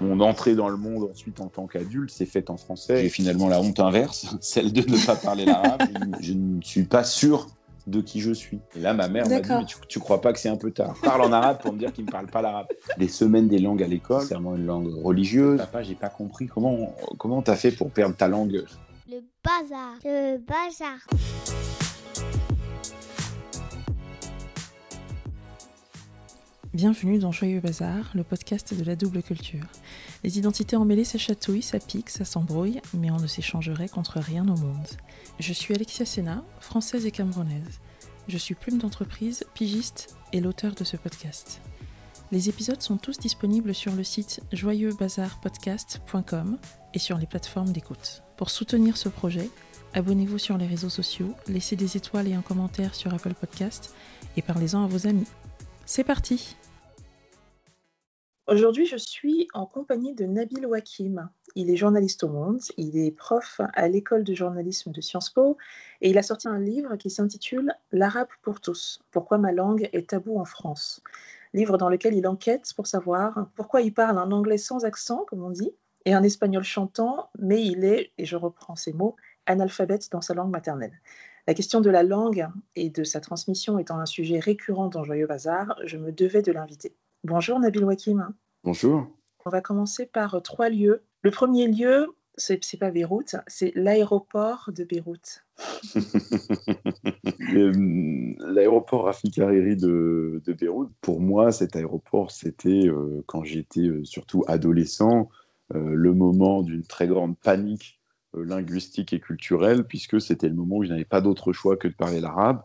Mon entrée dans le monde ensuite en tant qu'adulte s'est faite en français. J'ai finalement la honte inverse, celle de ne pas parler l'arabe. je ne suis pas sûr de qui je suis. Et là, ma mère m'a dit, mais tu, tu, crois pas que c'est un peu tard Parle en arabe pour me dire qu'il ne parle pas l'arabe. Les semaines des langues à l'école, c'est vraiment une langue religieuse. Papa, j'ai pas compris. Comment comment t'as fait pour perdre ta langue Le bazar. Le bazar. Bienvenue dans Joyeux Bazar, le podcast de la double culture. Les identités emmêlées, ça chatouille, ça pique, ça s'embrouille, mais on ne s'échangerait contre rien au monde. Je suis Alexia Sena, française et camerounaise. Je suis plume d'entreprise, pigiste et l'auteur de ce podcast. Les épisodes sont tous disponibles sur le site joyeuxbazarpodcast.com et sur les plateformes d'écoute. Pour soutenir ce projet, abonnez-vous sur les réseaux sociaux, laissez des étoiles et un commentaire sur Apple Podcast et parlez-en à vos amis. C'est parti Aujourd'hui, je suis en compagnie de Nabil Wakim. Il est journaliste au Monde, il est prof à l'école de journalisme de Sciences Po et il a sorti un livre qui s'intitule L'arabe pour tous, pourquoi ma langue est tabou en France. Livre dans lequel il enquête pour savoir pourquoi il parle un anglais sans accent, comme on dit, et un espagnol chantant, mais il est, et je reprends ces mots, analphabète dans sa langue maternelle. La question de la langue et de sa transmission étant un sujet récurrent dans Joyeux Bazar, je me devais de l'inviter. Bonjour Nabil Wakim. Bonjour. On va commencer par trois lieux. Le premier lieu, c'est pas Beyrouth, c'est l'aéroport de Beyrouth. l'aéroport Rafik Hariri de, de, Beyrouth, pour moi, cet aéroport, c'était euh, quand j'étais euh, surtout adolescent, euh, le moment d'une très grande panique linguistique et culturelle, puisque c'était le moment où je n'avais pas d'autre choix que de parler l'arabe.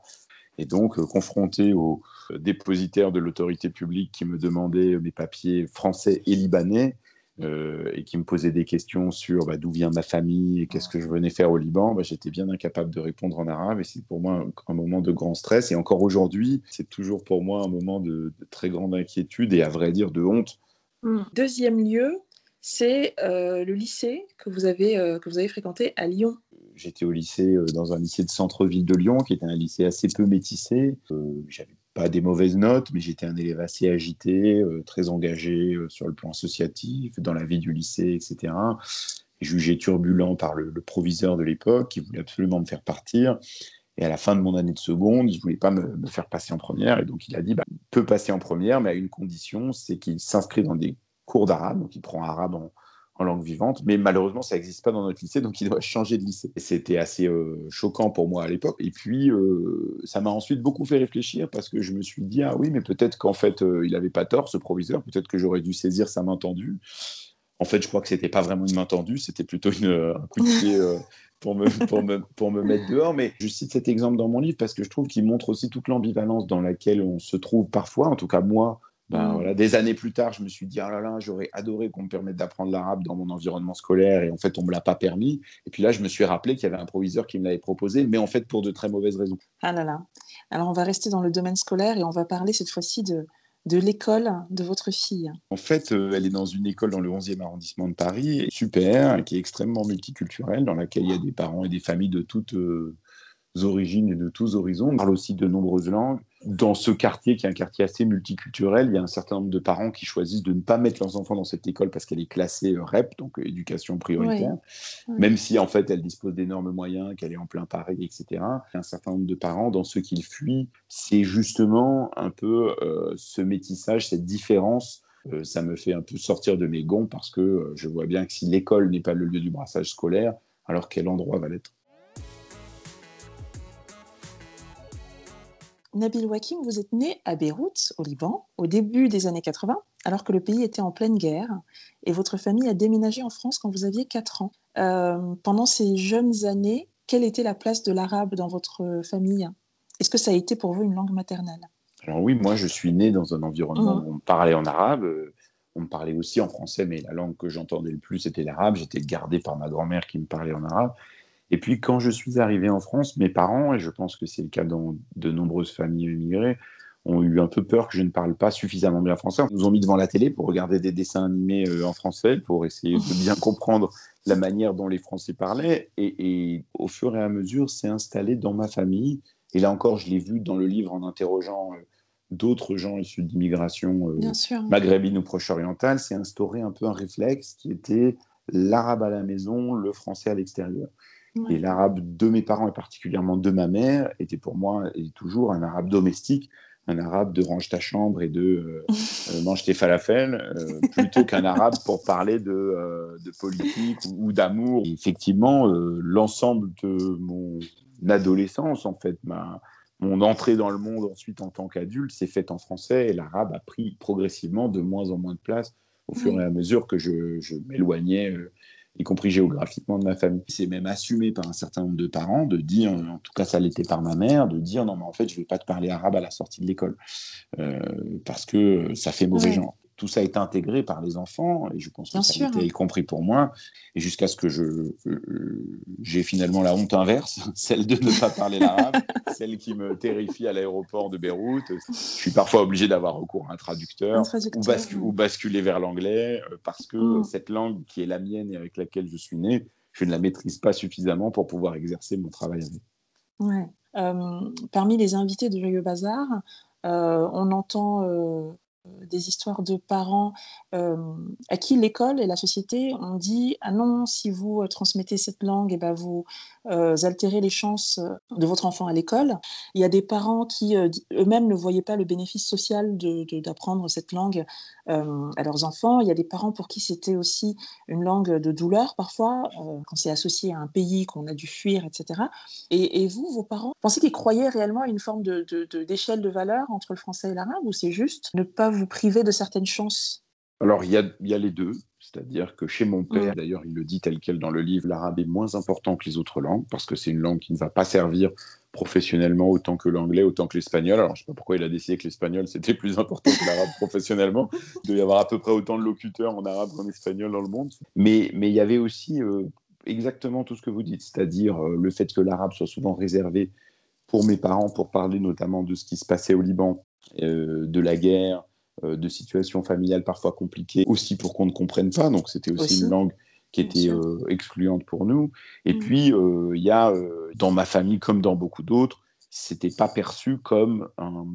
Et donc, confronté aux dépositaire de l'autorité publique qui me demandait mes papiers français et libanais euh, et qui me posait des questions sur bah, d'où vient ma famille et qu'est-ce que je venais faire au Liban, bah, j'étais bien incapable de répondre en arabe et c'est pour moi un, moment de grand stress. Et encore aujourd'hui, c'est toujours pour moi un moment de, très grande inquiétude et à vrai dire de honte. Hmm. Deuxième lieu, c'est euh, le lycée que vous avez, euh, que vous avez fréquenté à Lyon. J'étais au lycée, dans un lycée de centre-ville de Lyon, qui était un lycée assez peu métissé. J'avais pas des mauvaises notes, mais j'étais un élève assez agité, euh, très engagé euh, sur le plan associatif, dans la vie du lycée, etc. jugé turbulent par le, proviseur de l'époque, qui voulait absolument me faire partir. Et à la fin de mon année de seconde, il ne voulait pas me, faire passer en première. Et donc, il a dit, bah, il peut passer en première, mais à une condition, c'est qu'il s'inscrit dans des cours d'arabe. Donc, il prend arabe en, en langue vivante, mais malheureusement, ça n'existe pas dans notre lycée, donc il doit changer de lycée. C'était assez euh, choquant pour moi à l'époque. Et puis, euh, ça m'a ensuite beaucoup fait réfléchir parce que je me suis dit, ah oui, mais peut-être qu'en fait, euh, il n'avait pas tort, ce proviseur, peut-être que j'aurais dû saisir sa main tendue. En fait, je crois que c'était pas vraiment une main tendue, c'était plutôt une, un coup de pied pour, me, mettre dehors. Mais je cite cet exemple dans mon livre parce que je trouve qu'il montre aussi toute l'ambivalence dans laquelle on se trouve parfois, en tout cas moi, ben, mm. voilà, des années plus tard, je me suis dit, ah là là, j'aurais adoré qu'on me permette d'apprendre l'arabe dans mon environnement scolaire, et en fait, on ne me l'a pas permis. Et puis là, je me suis rappelé qu'il y avait un proviseur qui me l'avait proposé, mais en fait, pour de très mauvaises raisons. Ah là là. Alors, on va rester dans le domaine scolaire et on va parler cette fois-ci de, de l'école de votre fille. En fait, euh, elle est dans une école dans le 11e arrondissement de Paris, super, qui est extrêmement multiculturelle, dans laquelle il y a des parents et des familles de toutes euh, origines et de tous horizons. On parle aussi de nombreuses langues dans ce quartier, qui est un quartier assez multiculturel, il y a un certain nombre de parents qui choisissent de ne pas mettre leurs enfants dans cette école parce qu'elle est classée euh, REP, donc euh, éducation prioritaire, même si en fait elle dispose d'énormes moyens, qu'elle est en plein Paris, etc. Il y a un certain nombre de parents, dans ceux qu'ils fuient, c'est justement un peu euh, ce métissage, cette différence. ça me fait un peu sortir de mes gonds parce que je vois bien que si l'école n'est pas le lieu du brassage scolaire, alors quel endroit va l'être? Nabil Wakim, vous êtes né à Beyrouth, au Liban, au début des années 80, alors que le pays était en pleine guerre, et votre famille a déménagé en France quand vous aviez 4 ans. Euh, pendant ces jeunes années, quelle était la place de l'arabe dans votre famille? Est-ce que ça a été pour vous une langue maternelle? Alors oui, moi je suis né dans un environnement mmh. où on parlait en arabe, on me parlait aussi en français, mais la langue que j'entendais le plus c'était l'arabe. J'étais gardé par ma grand-mère qui me parlait en arabe. Et puis quand je suis arrivé en France, mes parents, et je pense que c'est le cas dans de nombreuses familles immigrées, ont eu un peu peur que je ne parle pas suffisamment bien français. Ils nous ont mis devant la télé pour regarder des dessins animés euh, en français, pour essayer de bien comprendre la manière dont les Français parlaient. Et, au fur et à mesure, c'est installé dans ma famille. Et là encore, je l'ai vu dans le livre en interrogeant euh, d'autres gens issus d'immigration euh, maghrébine ou proche-orientale, c'est instaurer un peu un réflexe qui était l'arabe à la maison, le français à l'extérieur. Et l'arabe de mes parents, et particulièrement de ma mère, était pour moi et toujours un arabe domestique, un arabe de range ta chambre et de euh, euh, mange tes falafels, plutôt qu'un arabe pour parler de, de politique ou, d'amour. Effectivement, l'ensemble de mon adolescence, en fait, ma, mon entrée dans le monde ensuite en tant qu'adulte s'est faite en français et l'arabe a pris progressivement de moins en moins de place au fur et à mesure que je, m'éloignais, euh, y compris géographiquement de ma famille. C'est même assumé par un certain nombre de parents de dire, en tout cas ça l'était par ma mère, de dire non mais en fait je ne vais pas te parler arabe à la sortie de l'école euh, parce que ça fait mauvais genre tout ça est intégré par les enfants, et je pense que ça a été y compris pour moi, et jusqu'à ce que je, j'ai finalement la honte inverse, celle de ne pas parler l'arabe, celle qui me terrifie à l'aéroport de Beyrouth. Je suis parfois obligé d'avoir recours à un traducteur, ou, basculer vers l'anglais, euh, parce que mm. cette langue qui est la mienne et avec laquelle je suis né, je ne la maîtrise pas suffisamment pour pouvoir exercer mon travail avec. Ouais. Euh, parmi les invités de Joyeux Bazar, euh, on entend euh, des histoires de parents euh, à qui l'école et la société ont dit ah non si vous euh, transmettez cette langue et eh ben vous altérez les chances de votre enfant à l'école il y a des parents qui eux-mêmes ne voyaient pas le bénéfice social d'apprendre cette langue à leurs enfants il y a des parents pour qui c'était aussi une langue de douleur parfois quand c'est associé à un pays qu'on a dû fuir etc et, vous vos parents pensez qu'ils croyaient réellement à une forme d'échelle de, de valeur entre le français et l'arabe ou c'est juste ne pas vous priver de certaines chances? Alors, il y a, y a, les deux. C'est-à-dire que chez mon père, d'ailleurs, il le dit tel quel dans le livre, l'arabe est moins important que les autres langues, parce que c'est une langue qui ne va pas servir professionnellement autant que l'anglais, autant que l'espagnol. Alors, je ne sais pas pourquoi il a décidé que l'espagnol, c'était plus important que l'arabe professionnellement. Il doit y avoir à peu près autant de locuteurs en arabe qu'en espagnol dans le monde. Mais, mais il y avait aussi euh, exactement tout ce que vous dites, c'est-à-dire euh, le fait que l'arabe soit souvent réservé pour mes parents pour parler notamment de ce qui se passait au Liban, euh, de la guerre, de situations familiales parfois compliquées, aussi pour qu'on ne comprenne pas. Donc c'était aussi, une langue qui était euh, excluante pour nous. Et mm. puis, euh, il y a, dans ma famille, comme dans beaucoup d'autres, c'était pas perçu comme un,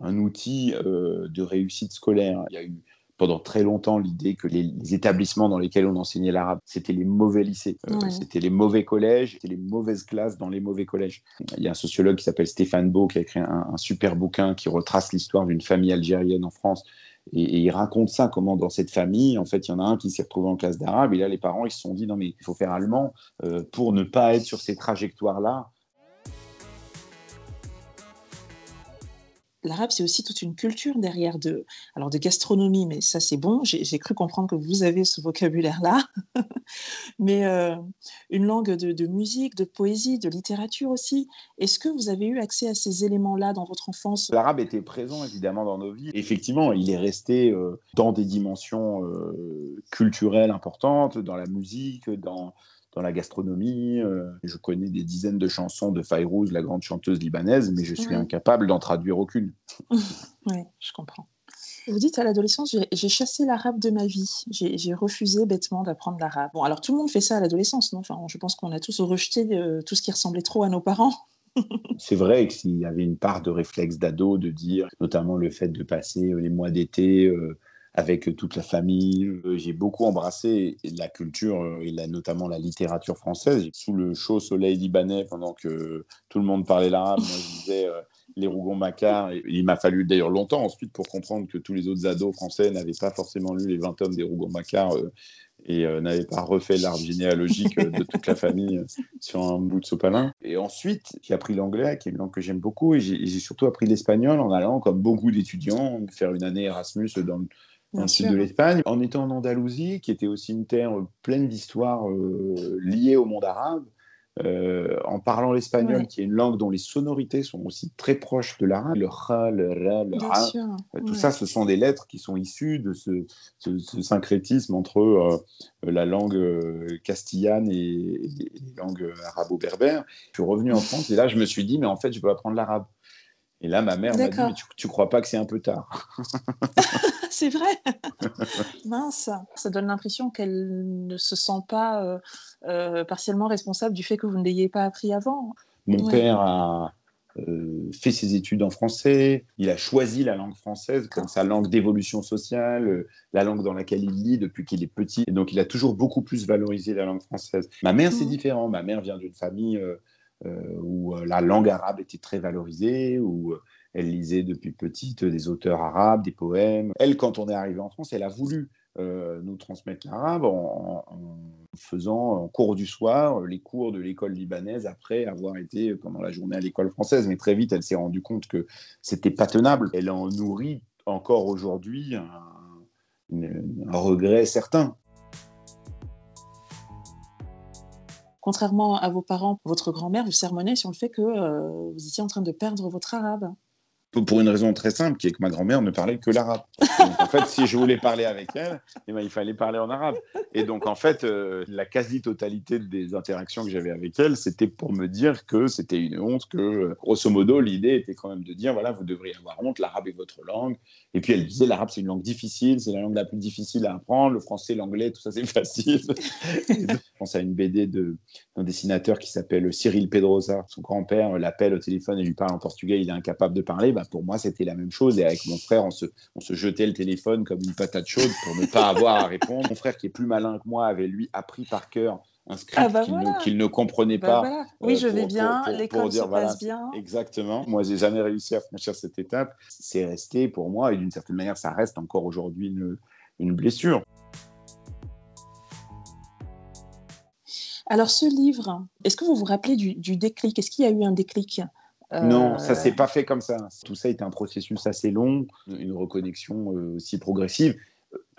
un outil de réussite scolaire. Il y a eu pendant très longtemps l'idée que les, établissements dans lesquels on enseignait l'arabe, c'était les mauvais lycées, euh, c'était les mauvais collèges, c'était les mauvaises classes dans les mauvais collèges. Il y a un sociologue qui s'appelle Stéphane Beau qui a écrit un, super bouquin qui retrace l'histoire d'une famille algérienne en France. Et, il raconte ça, comment dans cette famille, en fait, il y en a un qui s'est retrouvé en classe d'arabe, et là, les parents, ils se sont dit, non, mais il faut faire allemand euh, pour ne pas être sur ces trajectoires-là l'arabe, c'est aussi toute une culture derrière de, alors de gastronomie, mais ça c'est bon, j'ai cru comprendre que vous avez ce vocabulaire-là, mais euh, une langue de, musique, de poésie, de littérature aussi. Est-ce que vous avez eu accès à ces éléments-là dans votre enfance? L'arabe était présent évidemment dans nos vies. Effectivement, il est resté euh, dans des dimensions euh, culturelles importantes, dans la musique, dans dans la gastronomie. Euh, je connais des dizaines de chansons de Fayrouz, la grande chanteuse libanaise, mais je suis incapable d'en traduire aucune. oui, je comprends. Vous dites à l'adolescence, j'ai chassé l'arabe de ma vie. J'ai refusé bêtement d'apprendre l'arabe. Bon, alors tout le monde fait ça à l'adolescence, non? Enfin, Je pense qu'on a tous rejeté euh, tout ce qui ressemblait trop à nos parents. C'est vrai que s'il y avait une part de réflexe d'ado, de dire, notamment le fait de passer les mois d'été euh, avec toute la famille. Euh, j'ai beaucoup embrassé la culture euh, et notamment la littérature française. Sous le chaud soleil libanais, pendant que tout le monde parlait l'arabe, moi je disais euh, les Rougon-Macquart. Il m'a fallu d'ailleurs longtemps ensuite pour comprendre que tous les autres ados français n'avaient pas forcément lu les 20 tomes des Rougon-Macquart et n'avaient pas refait l'arbre généalogique de toute la famille sur un bout de sopalin. Et ensuite, j'ai appris l'anglais, qui est une langue que j'aime beaucoup, et j'ai surtout appris l'espagnol en allant, comme beaucoup d'étudiants, faire une année Erasmus dans le dans le sud de l'Espagne, en étant en Andalousie, qui était aussi une terre pleine d'histoires euh, liées au monde arabe, euh, en parlant l'espagnol, qui est une langue dont les sonorités sont aussi très proches de l'arabe, le ra, le ra, le ra, euh, tout ça, ce sont des lettres qui sont issues de ce, syncrétisme entre la langue castillane et, et les langues arabo-berbères. Je suis revenu en France et là, je me suis dit, mais en fait, je veux apprendre l'arabe. Et là, ma mère m'a dit, mais tu, ne crois pas que c'est un peu tard? C'est vrai. Mince, ça donne l'impression qu'elle ne se sent pas euh, euh, partiellement responsable du fait que vous ne l'ayez pas appris avant. Mon père a, euh, fait ses études en français, il a choisi la langue française comme sa langue d'évolution sociale, la langue dans laquelle il lit depuis qu'il est petit. Et donc, il a toujours beaucoup plus valorisé la langue française. Ma mère, c'est mmh. différent. Ma mère vient d'une famille où la langue arabe était très valorisée, où elle lisait depuis petite des auteurs arabes, des poèmes. Elle, quand on est arrivé en France, elle a voulu nous transmettre l'arabe en, faisant en cours du soir les cours de l'école libanaise après avoir été pendant la journée à l'école française. Mais très vite, elle s'est rendue compte que c'était pas tenable. Elle en nourrit encore aujourd'hui un, regret certain. Contrairement à vos parents, votre grand-mère vous sermonnait sur le fait que euh, vous étiez en train de perdre votre arabe pour une raison très simple, qui est que ma grand-mère ne parlait que l'arabe. en fait, si je voulais parler avec elle, eh ben, il fallait parler en arabe. Et donc, en fait, euh, la quasi-totalité des interactions que j'avais avec elle, c'était pour me dire que c'était une honte, que, grosso modo, l'idée était quand même de dire, voilà, vous devriez avoir honte, l'arabe est votre langue. Et puis, elle disait, l'arabe, c'est une langue difficile, c'est la langue la plus difficile à apprendre, le français, l'anglais, tout ça, c'est facile. je pense à une BD d'un dessinateur qui s'appelle Cyril Pedrosa. Son grand-père l'appelle au téléphone et lui parle en portugais, il est incapable de parler. Bah, pour moi, c'était la même chose. Et avec mon frère, on se, on se jetait le téléphone comme une patate chaude pour ne pas avoir à répondre. Mon frère, qui est plus malin que moi, avait lui appris par cœur un script ah bah qu'il ne, comprenait bah pas. Oui, je vais bien, l'école se passe bien. Exactement. Moi, j'ai jamais réussi à franchir cette étape. C'est resté pour moi, et d'une certaine manière, ça reste encore aujourd'hui une, une blessure. Alors, ce livre, est-ce que vous vous rappelez du, du déclic? Est-ce qu'il y a eu un déclic? Non, ça s'est euh, pas fait comme ça. Tout ça est un processus assez long, une reconnexion euh, aussi progressive.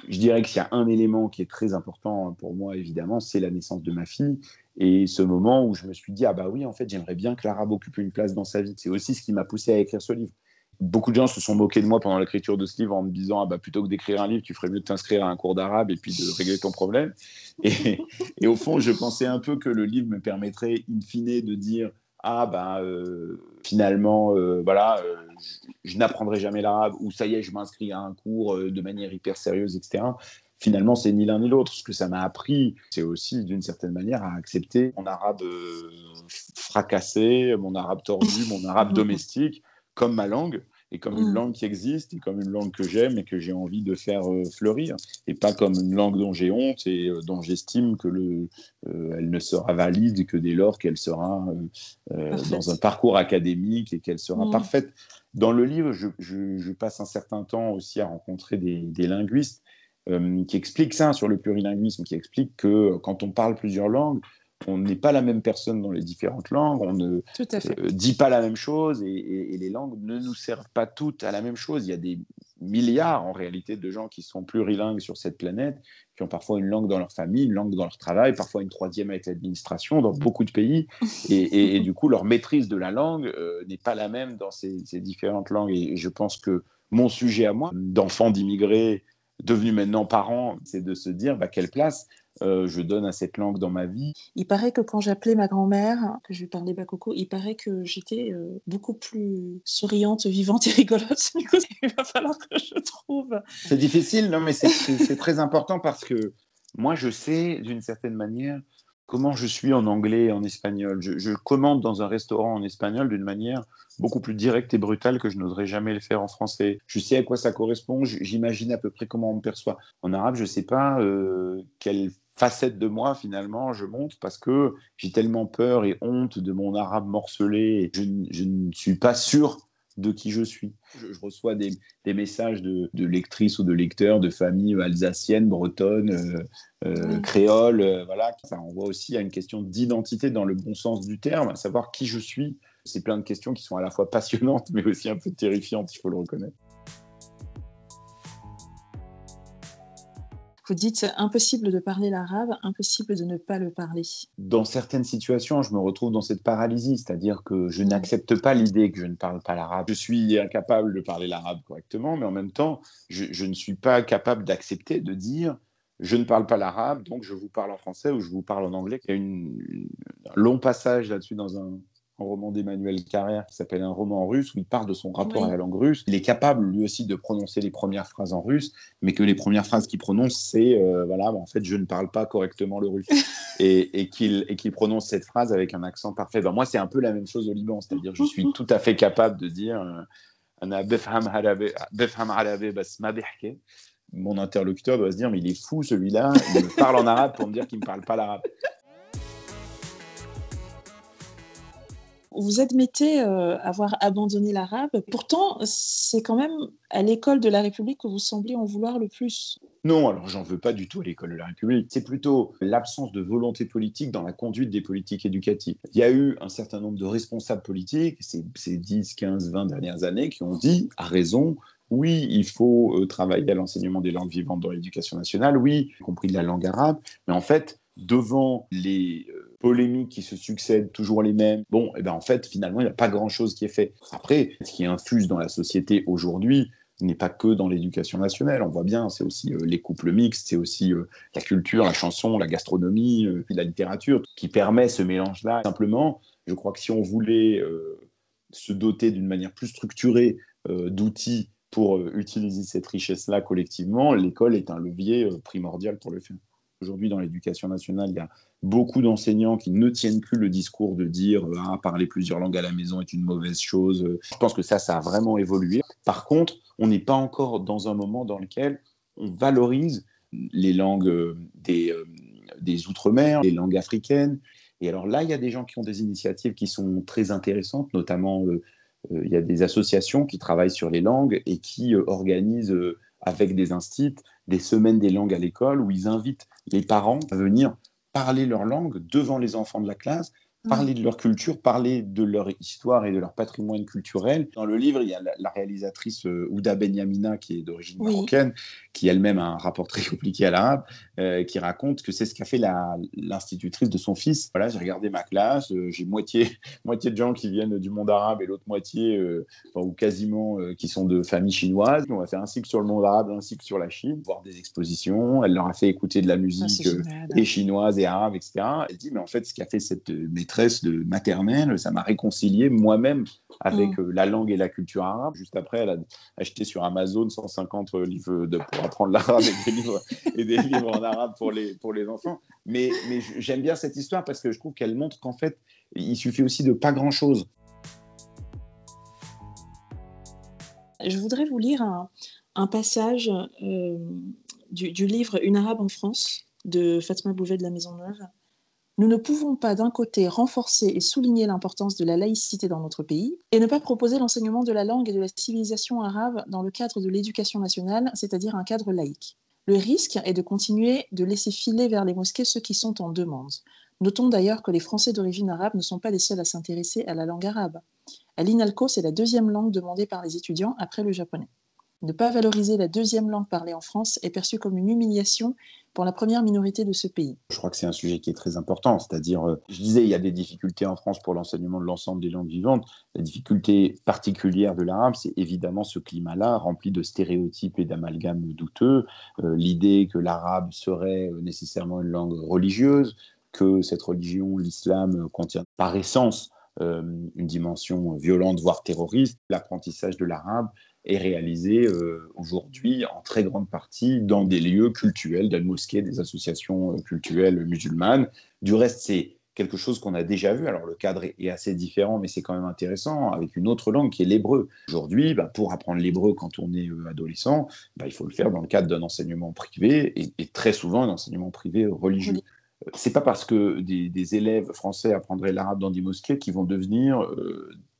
Je dirais qu'il y a un élément qui est très important pour moi, évidemment, c'est la naissance de ma fille. Et ce moment où je me suis dit, ah bah oui, en fait, j'aimerais bien que l'arabe occupe une place dans sa vie. C'est aussi ce qui m'a poussé à écrire ce livre. Beaucoup de gens se sont moqués de moi pendant l'écriture de ce livre en me disant, ah bah plutôt que d'écrire un livre, tu ferais mieux de t'inscrire à un cours d'arabe et puis de régler ton problème. Et, et, au fond, je pensais un peu que le livre me permettrait, in fine, de dire, ah ben euh, finalement euh, voilà euh, je, n'apprendrai jamais l'arabe ou ça y est je m'inscris à un cours de manière hyper sérieuse etc finalement c'est ni l'un ni l'autre. Ce que ça m'a appris c'est aussi d'une certaine manière à accepter mon arabe fracassé mon arabe tordu mon arabe domestique comme ma langue et comme une mm. langue qui existe, et comme une langue que j'aime et que j'ai envie de faire euh, fleurir, et pas comme une langue dont j'ai honte et euh, dont j'estime que le, euh, elle ne sera valide que dès lors qu'elle sera dans un parcours académique et qu'elle sera mm. parfaite. Dans le livre, je, je, passe un certain temps aussi à rencontrer des, des linguistes qui expliquent ça sur le plurilinguisme, qui expliquent que quand on parle plusieurs langues, on n'est pas la même personne dans les différentes langues, on ne euh, dit pas la même chose et, les langues ne nous servent pas toutes à la même chose. Il y a des milliards en réalité de gens qui sont plurilingues sur cette planète, qui ont parfois une langue dans leur famille, une langue dans leur travail, parfois une troisième avec l'administration dans beaucoup de pays. Et, du coup, leur maîtrise de la langue euh, n'est pas la même dans ces, différentes langues. Et je pense que mon sujet à moi, d'enfant d'immigrés devenus maintenant parents, c'est de se dire bah, quelle place euh, je donne à cette langue dans ma vie. Il paraît que quand j'appelais ma grand-mère, que je lui parlais bakoko, il paraît que j'étais euh, beaucoup plus souriante, vivante et rigolote. Du coup, il va falloir que je trouve. C'est difficile, non, mais c'est très important parce que moi, je sais d'une certaine manière comment je suis en anglais et en espagnol. Je, commande dans un restaurant en espagnol d'une manière beaucoup plus directe et brutale que je n'oserais jamais le faire en français. Je sais à quoi ça correspond, j'imagine à peu près comment on me perçoit. En arabe, je ne sais pas euh, quelle facette de moi finalement je monte parce que j'ai tellement peur et honte de mon arabe morcelé. Je ne suis pas sûr de qui je suis. Je, reçois des, des messages de, de, lectrices ou de lecteurs de familles alsaciennes, bretonnes, euh, euh, créoles. Euh, voilà, ça renvoie aussi à une question d'identité dans le bon sens du terme, à savoir qui je suis. C'est plein de questions qui sont à la fois passionnantes mais aussi un peu terrifiantes, il faut le reconnaître. Vous dites impossible de parler l'arabe, impossible de ne pas le parler. Dans certaines situations, je me retrouve dans cette paralysie, c'est-à-dire que je n'accepte pas l'idée que je ne parle pas l'arabe. Je suis incapable de parler l'arabe correctement, mais en même temps, je, ne suis pas capable d'accepter de dire je ne parle pas l'arabe, donc je vous parle en français ou je vous parle en anglais. Il y a une, un long passage là-dessus dans un, un roman d'Emmanuel Carrère qui s'appelle Un roman russe, où il parle de son rapport à la langue russe. Il est capable, lui aussi, de prononcer les premières phrases en russe, mais que les premières phrases qu'il prononce, c'est euh, voilà, en fait, je ne parle pas correctement le russe. et, et qu'il prononce cette phrase avec un accent parfait. Ben, moi, c'est un peu la même chose au Liban, c'est-à-dire je suis tout à fait capable de dire. Euh, mon interlocuteur doit se dire mais il est fou celui-là, il me parle en arabe pour me dire qu'il ne me parle pas l'arabe. Vous admettez euh, avoir abandonné l'arabe. Pourtant, c'est quand même à l'école de la République que vous semblez en vouloir le plus. Non, alors j'en veux pas du tout à l'école de la République. C'est plutôt l'absence de volonté politique dans la conduite des politiques éducatives. Il y a eu un certain nombre de responsables politiques ces, ces 10, 15, 20 dernières années qui ont dit, à raison, oui, il faut euh, travailler à l'enseignement des langues vivantes dans l'éducation nationale, oui, y compris de la langue arabe, mais en fait, devant les euh, polémiques qui se succèdent, toujours les mêmes, bon, et eh ben en fait, finalement, il n'y a pas grand-chose qui est fait. Après, ce qui infuse dans la société aujourd'hui, n'est pas que dans l'éducation nationale. On voit bien, c'est aussi euh, les couples mixtes, c'est aussi la culture, la chanson, la gastronomie, la littérature qui permet ce mélange-là. Simplement, je crois que si on voulait se doter d'une manière plus structurée d'outils pour euh, utiliser cette richesse-là collectivement, l'école est un levier euh, primordial pour le faire. Aujourd'hui, dans l'éducation nationale, il y a beaucoup d'enseignants qui ne tiennent plus le discours de dire euh, ah, parler plusieurs langues à la maison est une mauvaise chose. Je pense que ça, ça a vraiment évolué. Par contre, on n'est pas encore dans un moment dans lequel on valorise les langues des, des Outre-mer, les langues africaines. Et alors là, il y a des gens qui ont des initiatives qui sont très intéressantes, notamment euh, il y a des associations qui travaillent sur les langues et qui euh, organisent euh, avec des instituts des semaines des langues à l'école où ils invitent les parents à venir parler leur langue devant les enfants de la classe parler de leur culture, parler de leur histoire et de leur patrimoine culturel. Dans le livre, il y a la, réalisatrice euh, Ouda Benyamina, qui est d'origine marocaine, qui elle-même a un rapport très compliqué à l'arabe, euh, qui raconte que c'est ce qu'a fait l'institutrice de son fils. Voilà, j'ai regardé ma classe, euh, j'ai moitié, moitié de gens qui viennent du monde arabe et l'autre moitié, ou quasiment, qui sont de familles chinoises. On va faire un cycle sur le monde arabe, un cycle sur la Chine, voir des expositions. Elle leur a fait écouter de la musique ah, et chinoise et arabe, etc. Elle dit, mais en fait, ce qui a fait cette de maternelle, ça m'a réconcilié moi-même avec mm. euh, la langue et la culture arabe. Juste après, elle a acheté sur Amazon 150 livres de, pour apprendre l'arabe et des livres, et des livres en arabe pour les, pour les enfants. Mais, mais j'aime bien cette histoire parce que je trouve qu'elle montre qu'en fait, il suffit aussi de pas grand-chose. Je voudrais vous lire un, un passage euh, du, du livre Une arabe en France de Fatma Bouvet de la Maison Neuve. Nous ne pouvons pas d'un côté renforcer et souligner l'importance de la laïcité dans notre pays et ne pas proposer l'enseignement de la langue et de la civilisation arabe dans le cadre de l'éducation nationale, c'est-à-dire un cadre laïque. Le risque est de continuer de laisser filer vers les mosquées ceux qui sont en demande. Notons d'ailleurs que les Français d'origine arabe ne sont pas les seuls à s'intéresser à la langue arabe. À l'INALCO, c'est la deuxième langue demandée par les étudiants après le japonais. Ne pas valoriser la deuxième langue parlée en France est perçu comme une humiliation pour la première minorité de ce pays. Je crois que c'est un sujet qui est très important, c'est-à-dire, euh, je disais, il y a des difficultés en France pour l'enseignement de l'ensemble des langues vivantes. La difficulté particulière de l'arabe, c'est évidemment ce climat-là, rempli de stéréotypes et d'amalgames douteux. Euh, l'idée que l'arabe serait euh, nécessairement une langue religieuse, que cette religion, l'islam, contient par essence une dimension violente, voire terroriste. L'apprentissage de l'arabe est réalisé euh, aujourd'hui en très grande partie dans des lieux cultuels, des mosquées, des associations euh, culturelles musulmanes. Du reste, c'est quelque chose qu'on a déjà vu. Alors le cadre est assez différent, mais c'est quand même intéressant, avec une autre langue qui est l'hébreu. Aujourd'hui, bah, pour apprendre l'hébreu quand on est euh, adolescent, bah, il faut le faire dans le cadre d'un enseignement privé, et, très souvent un enseignement privé religieux. C'est pas parce que des, élèves français apprendraient l'arabe dans des mosquées qu'ils vont devenir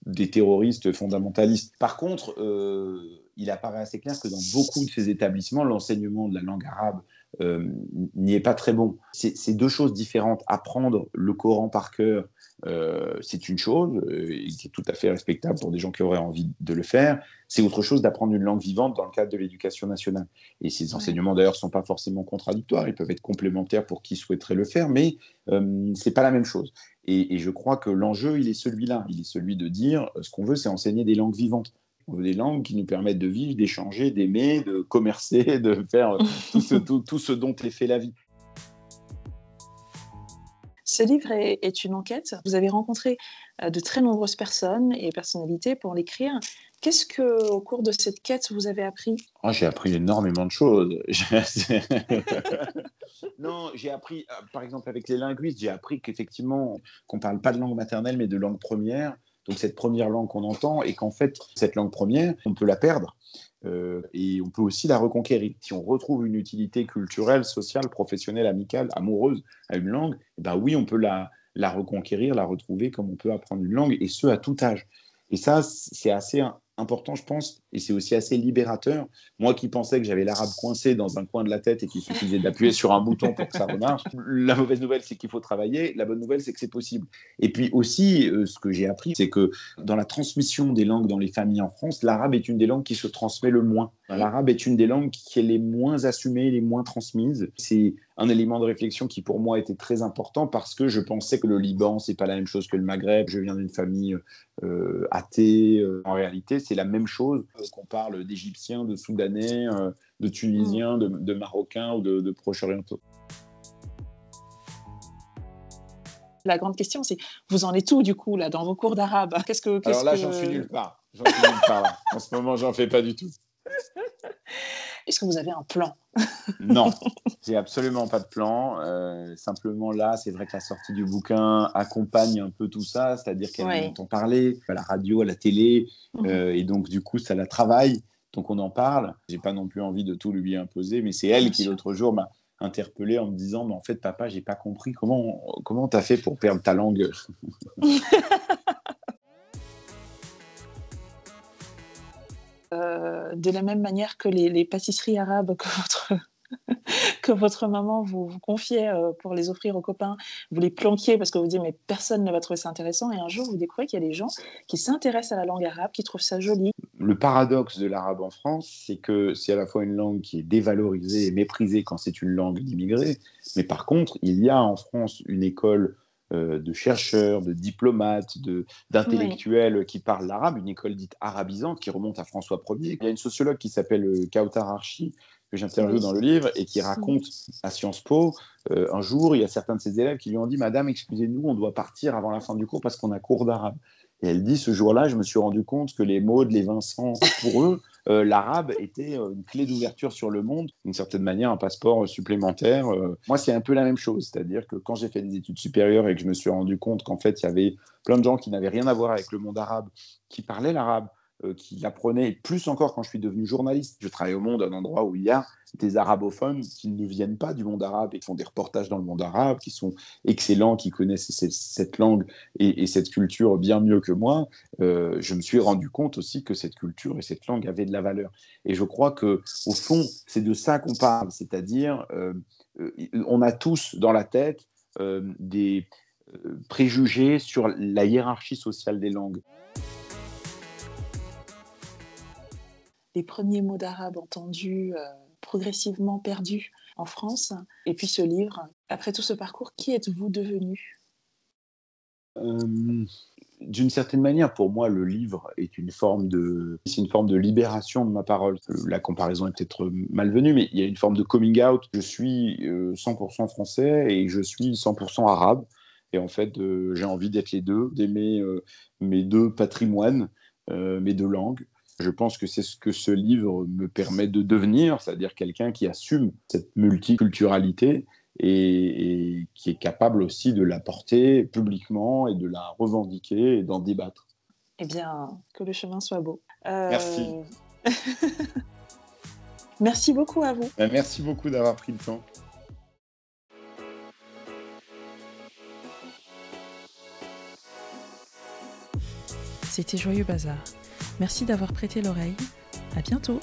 des terroristes fondamentalistes. Par contre, euh, il apparaît assez clair que dans beaucoup de ces établissements, l'enseignement de la langue arabe euh, n'y est pas très bon. C'est deux choses différentes. Apprendre le Coran par cœur, euh, c'est une chose qui est tout à fait respectable pour des gens qui auraient envie de le faire. C'est autre chose d'apprendre une langue vivante dans le cadre de l'éducation nationale. Et ces enseignements d'ailleurs ne sont pas forcément contradictoires, ils peuvent être complémentaires pour qui souhaiterait le faire, mais euh, c'est pas la même chose. Et, je crois que l'enjeu, il est celui-là. Il est celui de dire ce qu'on veut, c'est enseigner des langues vivantes. On veut des langues qui nous permettent de vivre, d'échanger, d'aimer, de commercer, de faire tout ce, tout ce dont est fait la vie. Ce livre est, une enquête. Vous avez rencontré euh, de très nombreuses personnes et personnalités pour l'écrire. Qu'est-ce que, au cours de cette quête, vous avez appris? Oh, J'ai appris énormément de choses. non, j'ai appris, euh, par exemple, avec les linguistes, j'ai appris qu'effectivement, qu'on ne parle pas de langue maternelle, mais de langue première. Donc, cette première langue qu'on entend, et qu'en fait, cette langue première, on peut la perdre. Euh, et on peut aussi la reconquérir. Si on retrouve une utilité culturelle, sociale, professionnelle, amicale, amoureuse à une langue, bah oui, on peut la, la reconquérir, la retrouver comme on peut apprendre une langue, et ce à tout âge. Et ça, c'est assez important, je pense, et c'est aussi assez libérateur. Moi qui pensais que j'avais l'arabe coincé dans un coin de la tête et qu'il suffisait d'appuyer sur un bouton pour que ça remarche, la mauvaise nouvelle, c'est qu'il faut travailler. La bonne nouvelle, c'est que c'est possible. Et puis aussi, euh, ce que j'ai appris, c'est que dans la transmission des langues dans les familles en France, l'arabe est une des langues qui se transmet le moins. L'arabe est une des langues qui est les moins assumées, les moins transmises. C'est un élément de réflexion qui pour moi était très important parce que je pensais que le Liban c'est pas la même chose que le Maghreb. Je viens d'une famille euh, athée. Euh, en réalité, c'est la même chose qu'on parle d'Égyptiens, de Soudanais, euh, de Tunisiens, de, Marocains ou de, Proches orientaux. La grande question, c'est vous en êtes où du coup là dans vos cours d'arabe? Qu'est-ce que Alors là, j'en suis nulle part. J'en suis nulle part. En ce moment, j'en fais pas du tout. Est-ce que vous avez un plan? Non, j'ai absolument pas de plan. Euh, simplement là, c'est vrai que la sortie du bouquin accompagne un peu tout ça, c'est-à-dire qu'elle ouais. entend parler à la radio, à la télé, mhm. euh, et donc du coup, ça la travaille. Donc on en parle. J'ai pas non plus envie de tout lui imposer, mais c'est elle qui l'autre jour m'a interpellé en me disant, mais en fait, papa, j'ai pas compris comment comment t'as fait pour perdre ta langue? de la même manière que les, pâtisseries arabes que votre, que votre maman vous, vous confiait euh, pour les offrir aux copains, vous les planquiez parce que vous dites mais personne ne va trouver ça intéressant. Et un jour vous découvrez qu'il y a des gens qui s'intéressent à la langue arabe, qui trouvent ça joli. Le paradoxe de l'arabe en France, c'est que c'est à la fois une langue qui est dévalorisée et méprisée quand c'est une langue d'immigrés, mais par contre il y a en France une école euh, de chercheurs, de diplomates, d'intellectuels qui parlent l'arabe, une école dite arabisante qui remonte à François Ier. Il y a une sociologue qui s'appelle euh, Kautar Archi, que j'interviewe dans le livre, et qui raconte à Sciences Po, euh, un jour, il y a certains de ses élèves qui lui ont dit Madame, excusez-nous, on doit partir avant la fin du cours parce qu'on a cours d'arabe. Et elle dit Ce jour-là, je me suis rendu compte que les de les Vincent, pour eux, euh, l'arabe était euh, une clé d'ouverture sur le monde, d'une certaine manière un passeport supplémentaire. Euh. moi, c'est un peu la même chose, c'est-à-dire que quand j'ai fait des études supérieures et que je me suis rendu compte qu'en fait, il y avait plein de gens qui n'avaient rien à voir avec le monde arabe, qui parlaient l'arabe, qui l'apprenaient, plus encore quand je suis devenu journaliste. Je travaille au Monde, un endroit où il y a des arabophones qui ne viennent pas du monde arabe et qui font des reportages dans le monde arabe, qui sont excellents, qui connaissent cette, langue et, cette culture bien mieux que moi. Euh, je me suis rendu compte aussi que cette culture et cette langue avaient de la valeur. Et je crois que au fond, c'est de ça qu'on parle, c'est-à-dire euh, on a tous dans la tête des préjugés sur la hiérarchie sociale des langues. Les premiers mots d'arabe entendus, euh, progressivement perdus en France, et puis ce livre. Après tout ce parcours, qui êtes-vous devenu? Euh, D'une certaine manière, pour moi, le livre est une forme de, c'est une forme de libération de ma parole. La comparaison est peut-être malvenue, mais il y a une forme de coming out. Je suis 100% euh, français et je suis 100% arabe. Et en fait, j'ai envie d'être les deux, d'aimer mes deux patrimoines, mes deux langues. Je pense que c'est ce que ce livre me permet de devenir, c'est-à-dire quelqu'un qui assume cette multiculturalité et, qui est capable aussi de la porter publiquement et de la revendiquer et d'en débattre. Eh bien, que le chemin soit beau. Euh, merci. merci beaucoup à vous. Ben, merci beaucoup d'avoir pris le temps. C'était Joyeux Bazar. Merci d'avoir prêté l'oreille. À bientôt!